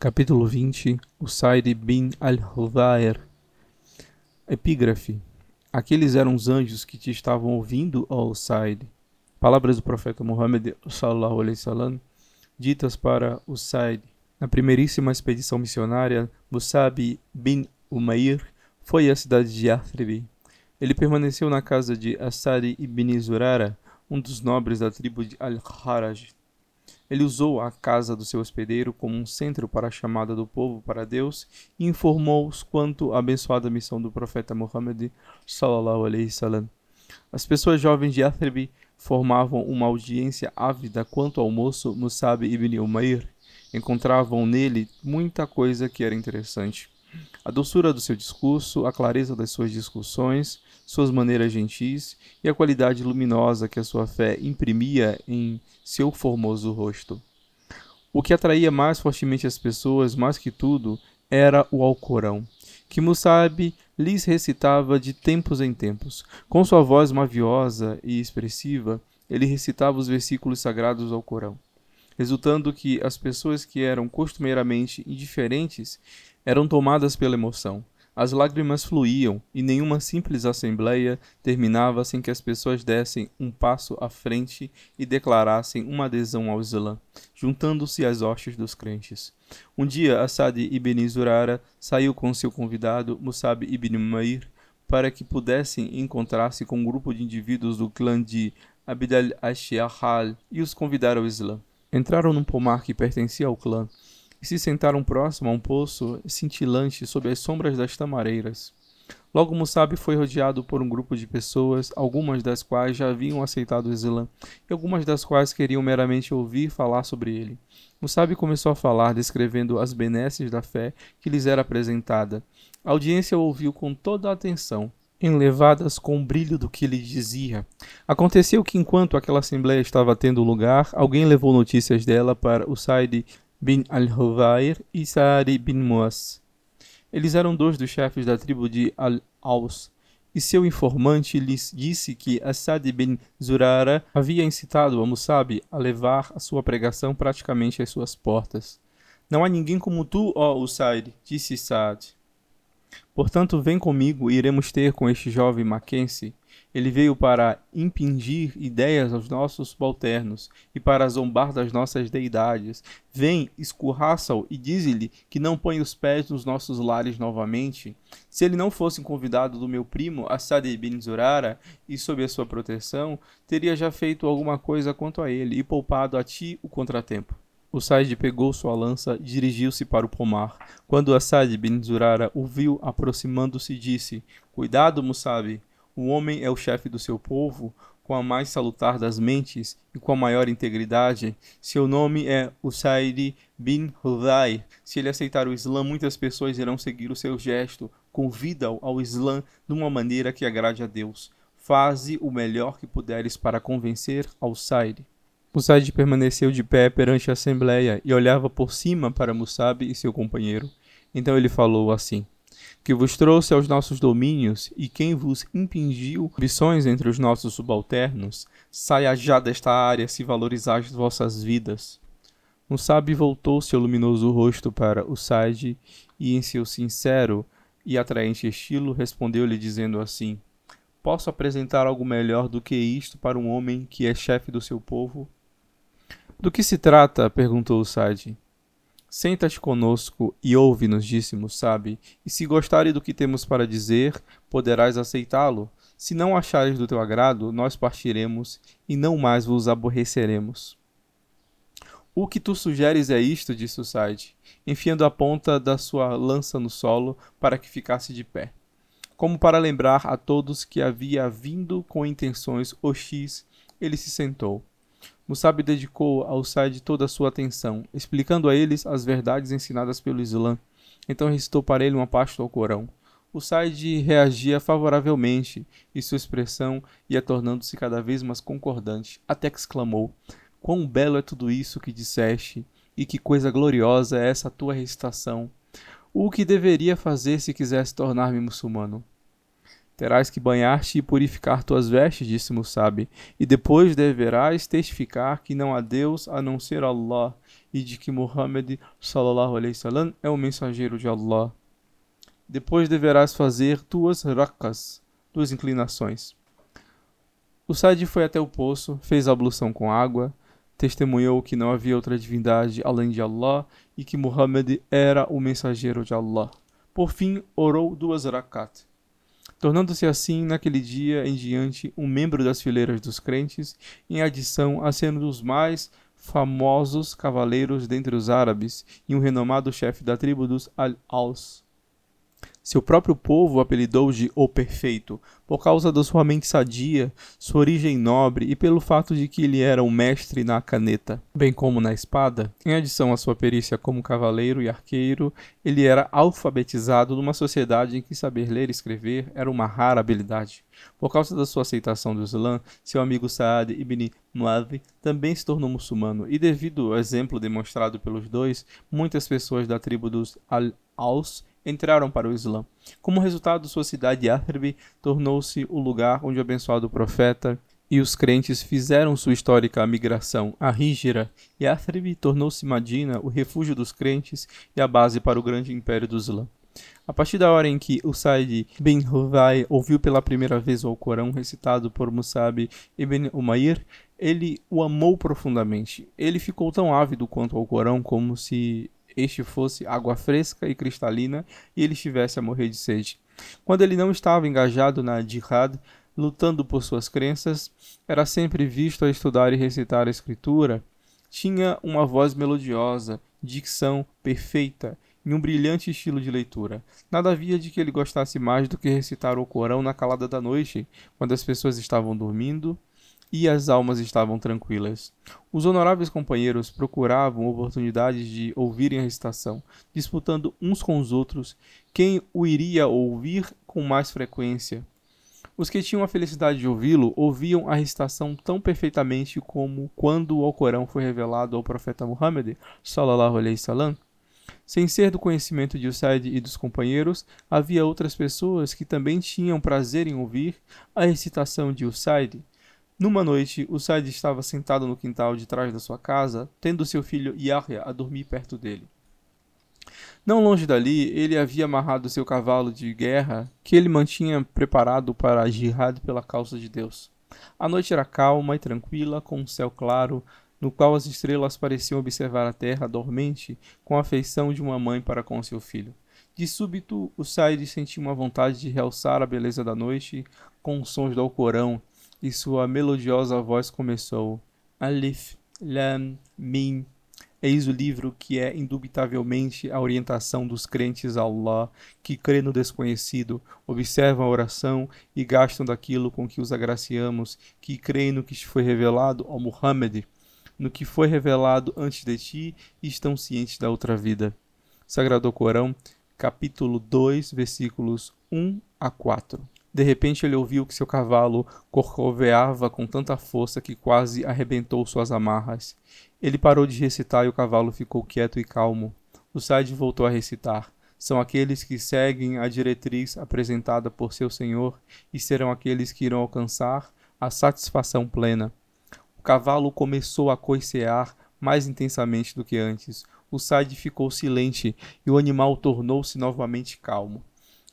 Capítulo 20 Usaid bin al-Hudair Epígrafe Aqueles eram os anjos que te estavam ouvindo, ó Usaid. Palavras do profeta Muhammad sallallahu alaihi wasallam ditas para Usaid. Na primeiríssima expedição missionária, Musab bin Umair foi à cidade de Yathrib. Ele permaneceu na casa de Asari ibn Zurara, um dos nobres da tribo de Al-Haraj. Ele usou a casa do seu hospedeiro como um centro para a chamada do povo para Deus e informou-os quanto à abençoada missão do profeta Muhammad sallallahu alaihi wasallam. As pessoas jovens de Yathrib formavam uma audiência ávida quanto ao moço Musab ibn Umair. Encontravam nele muita coisa que era interessante. A doçura do seu discurso, a clareza das suas discussões, suas maneiras gentis e a qualidade luminosa que a sua fé imprimia em seu formoso rosto. O que atraía mais fortemente as pessoas, mais que tudo, era o Alcorão, que Musab lhes recitava de tempos em tempos. Com sua voz maviosa e expressiva, ele recitava os versículos sagrados do Alcorão, resultando que as pessoas que eram costumeiramente indiferentes eram tomadas pela emoção. As lágrimas fluíam e nenhuma simples assembleia terminava sem que as pessoas dessem um passo à frente e declarassem uma adesão ao Islã, juntando-se às hostes dos crentes. Um dia, Assad ibn Zurara saiu com seu convidado, Musab ibn Umair, para que pudessem encontrar-se com um grupo de indivíduos do clã de Abd al-Ashihal e os convidar ao Islã. Entraram num pomar que pertencia ao clã e se sentaram próximo a um poço cintilante sob as sombras das tamareiras. Logo Musab foi rodeado por um grupo de pessoas, algumas das quais já haviam aceitado o Islã, e algumas das quais queriam meramente ouvir falar sobre ele. Musab começou a falar, descrevendo as benesses da fé que lhes era apresentada. A audiência ouviu com toda a atenção, enlevadas com o brilho do que lhe dizia. Aconteceu que, enquanto aquela assembleia estava tendo lugar, alguém levou notícias dela para o Said bin al-Huwair e Sa'ari bin Muas. Eles eram dois dos chefes da tribo de Al-Aus, e seu informante lhes disse que Assad bin Zurara havia incitado a Musab a levar a sua pregação praticamente às suas portas. Não há ninguém como tu, ó Usaid, disse Saad. Portanto, vem comigo e iremos ter com este jovem Mackenzie ele veio para impingir ideias aos nossos subalternos e para zombar das nossas deidades. Vem, escorraça-o e dize-lhe que não põe os pés nos nossos lares novamente. Se ele não fosse convidado do meu primo, Assad ibn Zurara, e sob a sua proteção, teria já feito alguma coisa quanto a ele e poupado a ti o contratempo. O Said pegou sua lança e dirigiu-se para o pomar. Quando Assad bin Zurara o viu aproximando-se, disse: Cuidado, Musabi, o homem é o chefe do seu povo, com a mais salutar das mentes e com a maior integridade. Seu nome é Usaid bin Hudai. Se ele aceitar o Islã, muitas pessoas irão seguir o seu gesto. Convida-o ao Islã de uma maneira que agrade a Deus. Faze o melhor que puderes para convencer ao Said. Usaid permaneceu de pé perante a assembleia e olhava por cima para Musab e seu companheiro. Então ele falou assim: que vos trouxe aos nossos domínios e quem vos impingiu ambições entre os nossos subalternos, saia já desta área se valorizais vossas vidas. Musab voltou seu luminoso rosto para o Said e, em seu sincero e atraente estilo, respondeu-lhe dizendo assim: Posso apresentar algo melhor do que isto para um homem que é chefe do seu povo? Do que se trata? perguntou o Said. Senta-te conosco e ouve-nos, disse Mussabi, e se gostares do que temos para dizer, poderás aceitá-lo. Se não achares do teu agrado, nós partiremos e não mais vos aborreceremos. O que tu sugeres é isto, disse o Said, enfiando a ponta da sua lança no solo para que ficasse de pé. Como para lembrar a todos que havia vindo com intenções hostis, ele se sentou. Musab dedicou ao Said toda a sua atenção, explicando a eles as verdades ensinadas pelo Islã. Então recitou para ele uma parte do Corão. O Said reagia favoravelmente e sua expressão ia tornando-se cada vez mais concordante, até que exclamou: Quão belo é tudo isso que disseste, e que coisa gloriosa é essa tua recitação! O que deveria fazer se quisesse tornar-me muçulmano? Terás que banhar-te e purificar tuas vestes, disse Musab, e depois deverás testificar que não há Deus a não ser Allah, e de que Muhammad sallallahu alaihi wasallam é o mensageiro de Allah. Depois deverás fazer duas rakas, duas inclinações. O Said foi até o poço, fez a ablução com água, testemunhou que não havia outra divindade além de Allah e que Muhammad era o mensageiro de Allah. Por fim, orou duas rakat, tornando-se assim, naquele dia em diante, um membro das fileiras dos crentes, em adição a ser um dos mais famosos cavaleiros dentre os árabes e um renomado chefe da tribo dos Al-Aus. Seu próprio povo o apelidou de O Perfeito, por causa da sua mente sadia, sua origem nobre e pelo fato de que ele era um mestre na caneta, bem como na espada. Em adição à sua perícia como cavaleiro e arqueiro, ele era alfabetizado numa sociedade em que saber ler e escrever era uma rara habilidade. Por causa da sua aceitação do Islã, seu amigo Saad ibn Muadh também se tornou muçulmano, e devido ao exemplo demonstrado pelos dois, muitas pessoas da tribo dos Al-Aus entraram para o Islã. Como resultado, sua cidade Yathrib tornou-se o lugar onde o abençoado profeta e os crentes fizeram sua histórica migração a Hijra. Yathrib tornou-se Madina, o refúgio dos crentes e a base para o grande império do Islã. A partir da hora em que Usaid bin Huvai ouviu pela primeira vez o Alcorão recitado por Musab ibn Umair, ele o amou profundamente. Ele ficou tão ávido quanto ao Corão como se este fosse água fresca e cristalina e ele estivesse a morrer de sede. Quando ele não estava engajado na jihad, lutando por suas crenças, era sempre visto a estudar e recitar a escritura. Tinha uma voz melodiosa, dicção perfeita e um brilhante estilo de leitura. Nada havia de que ele gostasse mais do que recitar o Corão na calada da noite, quando as pessoas estavam dormindo e as almas estavam tranquilas. Os honoráveis companheiros procuravam oportunidades de ouvirem a recitação, disputando uns com os outros quem o iria ouvir com mais frequência. Os que tinham a felicidade de ouvi-lo ouviam a recitação tão perfeitamente como quando o Alcorão foi revelado ao profeta Muhammad, sallallahu alaihi salam. Sem ser do conhecimento de Usaid e dos companheiros, havia outras pessoas que também tinham prazer em ouvir a recitação de Usaid, numa noite, o Said estava sentado no quintal de trás da sua casa, tendo seu filho Yahya a dormir perto dele. Não longe dali, ele havia amarrado seu cavalo de guerra, que ele mantinha preparado para jihad pela causa de Deus. A noite era calma e tranquila, com um céu claro, no qual as estrelas pareciam observar a terra dormente com a afeição de uma mãe para com seu filho. De súbito, o Said sentiu uma vontade de realçar a beleza da noite com os sons do Alcorão e sua melodiosa voz começou: Alif, Lam, Mim. Eis o livro que é indubitavelmente a orientação dos crentes a Allah, que crê no desconhecido, observam a oração e gastam daquilo com que os agraciamos, que creem no que foi revelado ao Muhammad, no que foi revelado antes de ti e estão cientes da outra vida. Sagrado Corão, capítulo 2, versículos 1 a 4. De repente ele ouviu que seu cavalo corcoveava com tanta força que quase arrebentou suas amarras. Ele parou de recitar e o cavalo ficou quieto e calmo. O Said voltou a recitar. São aqueles que seguem a diretriz apresentada por seu Senhor e serão aqueles que irão alcançar a satisfação plena. O cavalo começou a coicear mais intensamente do que antes. O Said ficou silente e o animal tornou-se novamente calmo.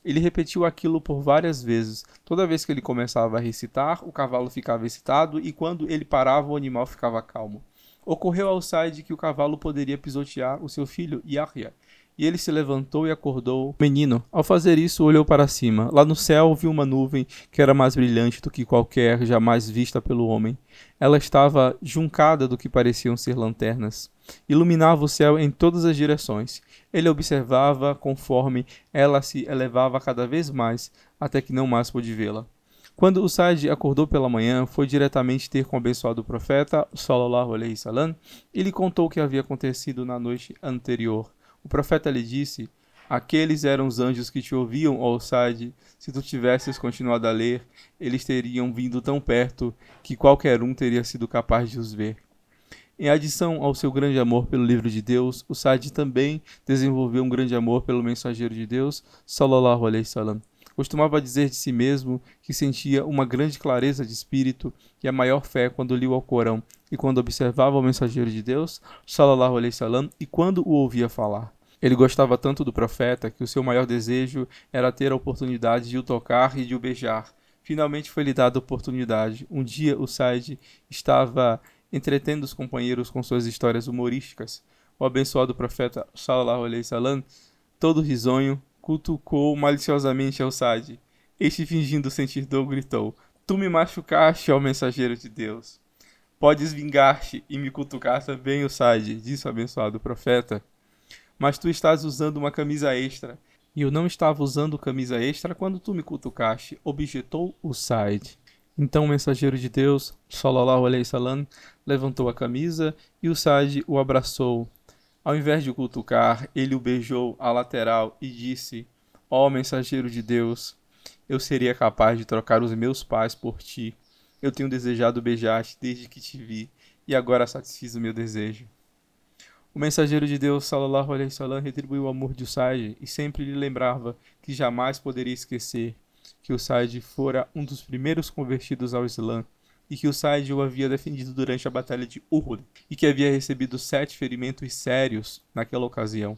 Ele repetiu aquilo por várias vezes. Toda vez que ele começava a recitar, o cavalo ficava excitado e quando ele parava, o animal ficava calmo. Ocorreu ao Said que o cavalo poderia pisotear o seu filho Yahya, e ele se levantou e acordou o menino. Ao fazer isso, olhou para cima. Lá no céu viu uma nuvem que era mais brilhante do que qualquer jamais vista pelo homem. Ela estava juncada do que pareciam ser lanternas. Iluminava o céu em todas as direções. Ele observava conforme ela se elevava cada vez mais, até que não mais pôde vê-la. Quando o Said acordou pela manhã, foi diretamente ter com o abençoado profeta, sallallahu alaihi salam, e lhe contou o que havia acontecido na noite anterior. O profeta lhe disse: Aqueles eram os anjos que te ouviam, ó Said. Se tu tivesses continuado a ler, eles teriam vindo tão perto que qualquer um teria sido capaz de os ver. Em adição ao seu grande amor pelo livro de Deus, o Said também desenvolveu um grande amor pelo mensageiro de Deus, sallallahu alaihi wasallam. Costumava dizer de si mesmo que sentia uma grande clareza de espírito e a maior fé quando lia o Alcorão e quando observava o mensageiro de Deus, sallallahu alaihi salam, e quando o ouvia falar. Ele gostava tanto do profeta que o seu maior desejo era ter a oportunidade de o tocar e de o beijar. Finalmente foi lhe dada a oportunidade. Um dia o Said estava entretendo os companheiros com suas histórias humorísticas. O abençoado profeta sallallahu alaihi salam, todo risonho, cutucou maliciosamente ao Said. Este fingindo sentir dor gritou: Tu me machucaste, ó mensageiro de Deus. Podes vingar-te e me cutucar também, o Said, disse o abençoado profeta mas tu estás usando uma camisa extra. E eu não estava usando camisa extra quando tu me cutucaste, objetou o Said. Então o mensageiro de Deus, sallallahu alaihi salam, levantou a camisa e o Said o abraçou. Ao invés de cutucar, ele o beijou à lateral e disse: Ó oh, mensageiro de Deus, eu seria capaz de trocar os meus pais por ti. Eu tenho desejado beijar-te desde que te vi, e agora satisfiz o meu desejo. O mensageiro de Deus, sallallahu alaihi wasallam, retribuiu o amor de Usaid e sempre lhe lembrava que jamais poderia esquecer que Usaid fora um dos primeiros convertidos ao Islã e que Usaid o havia defendido durante a batalha de Uhud e que havia recebido sete ferimentos sérios naquela ocasião.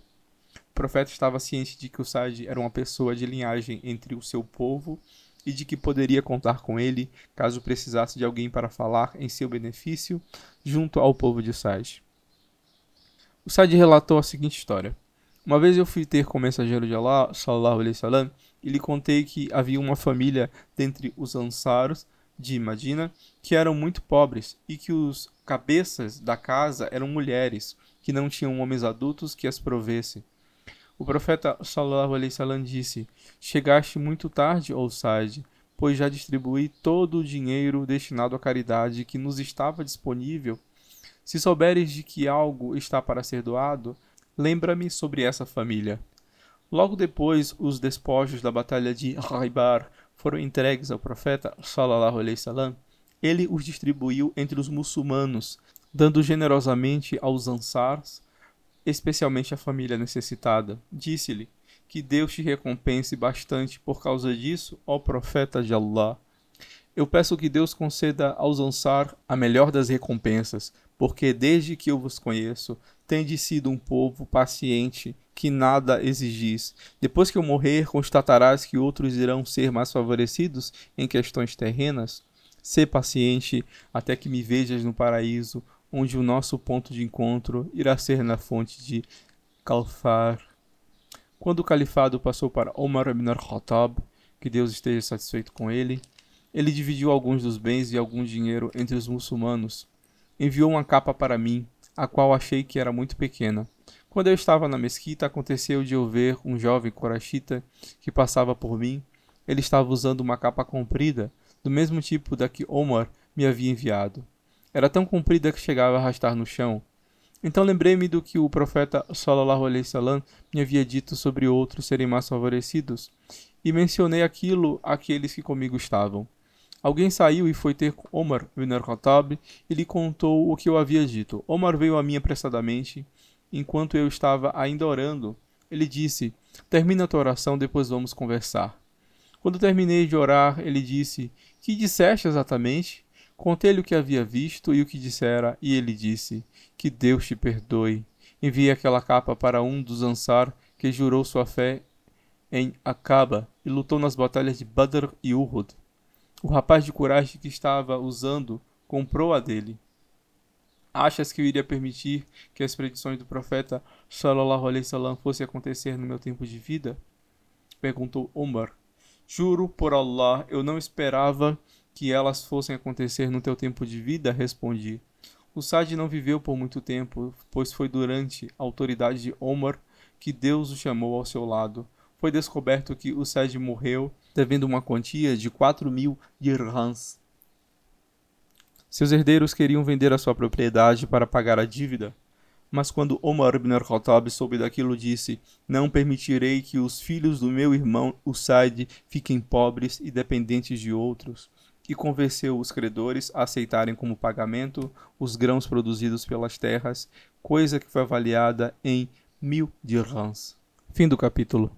O profeta estava ciente de que Usaid era uma pessoa de linhagem entre o seu povo e de que poderia contar com ele caso precisasse de alguém para falar em seu benefício junto ao povo de Usaid. O Said relatou a seguinte história. Uma vez eu fui ter com o mensageiro de Allah, sallallahu alaihi wasallam, e lhe contei que havia uma família dentre os Ansars de Medina que eram muito pobres e que os cabeças da casa eram mulheres que não tinham homens adultos que as provessem. O profeta sallallahu alaihi wasallam disse: Chegaste muito tarde, ó Said, pois já distribuí todo o dinheiro destinado à caridade que nos estava disponível se souberes de que algo está para ser doado, lembra-me sobre essa família. Logo depois, os despojos da batalha de Raibar foram entregues ao profeta sallallahu alaihi wasallam. Ele os distribuiu entre os muçulmanos, dando generosamente aos ansars, especialmente à família necessitada. Disse-lhe: Que Deus te recompense bastante por causa disso, ó profeta de Allah. Eu peço que Deus conceda aos ansar a melhor das recompensas, porque desde que eu vos conheço, tendes sido um povo paciente, que nada exigis. Depois que eu morrer, constatarás que outros irão ser mais favorecidos em questões terrenas. Sê paciente até que me vejas no paraíso, onde o nosso ponto de encontro irá ser na fonte de Kalfar. Quando o califado passou para Omar ibn al-Khattab, que Deus esteja satisfeito com ele, ele dividiu alguns dos bens e algum dinheiro entre os muçulmanos enviou uma capa para mim, a qual achei que era muito pequena. Quando eu estava na mesquita, aconteceu de eu ver um jovem corachita que passava por mim. Ele estava usando uma capa comprida, do mesmo tipo da que Omar me havia enviado. Era tão comprida que chegava a arrastar no chão. Então lembrei-me do que o profeta sallallahu alaihi wasallam me havia dito sobre outros serem mais favorecidos, e mencionei aquilo àqueles que comigo estavam. Alguém saiu e foi ter Omar ibn al-Khattab e lhe contou o que eu havia dito. Omar veio a mim apressadamente, enquanto eu estava ainda orando. Ele disse: Termina a tua oração, depois vamos conversar. Quando terminei de orar, ele disse: Que disseste exatamente? Contei-lhe o que havia visto e o que dissera, e ele disse: Que Deus te perdoe. Enviei aquela capa para um dos Ansar que jurou sua fé em Acaba e lutou nas batalhas de Badr e Uhud. O rapaz de coragem que estava usando comprou a dele. Achas que eu iria permitir que as predições do profeta sallallahu alaihi wasallam fossem acontecer no meu tempo de vida? Perguntou Omar. Juro por Allah, eu não esperava que elas fossem acontecer no teu tempo de vida, respondi. O Sad não viveu por muito tempo, pois foi durante a autoridade de Omar que Deus o chamou ao seu lado. Foi descoberto que o Sad morreu devendo uma quantia de 4 mil dirhams. Seus herdeiros queriam vender a sua propriedade para pagar a dívida, mas quando Omar ibn al-Khattab soube daquilo, disse: Não permitirei que os filhos do meu irmão Usaid fiquem pobres e dependentes de outros. E convenceu os credores a aceitarem como pagamento os grãos produzidos pelas terras, coisa que foi avaliada em mil dirhams. Fim do capítulo.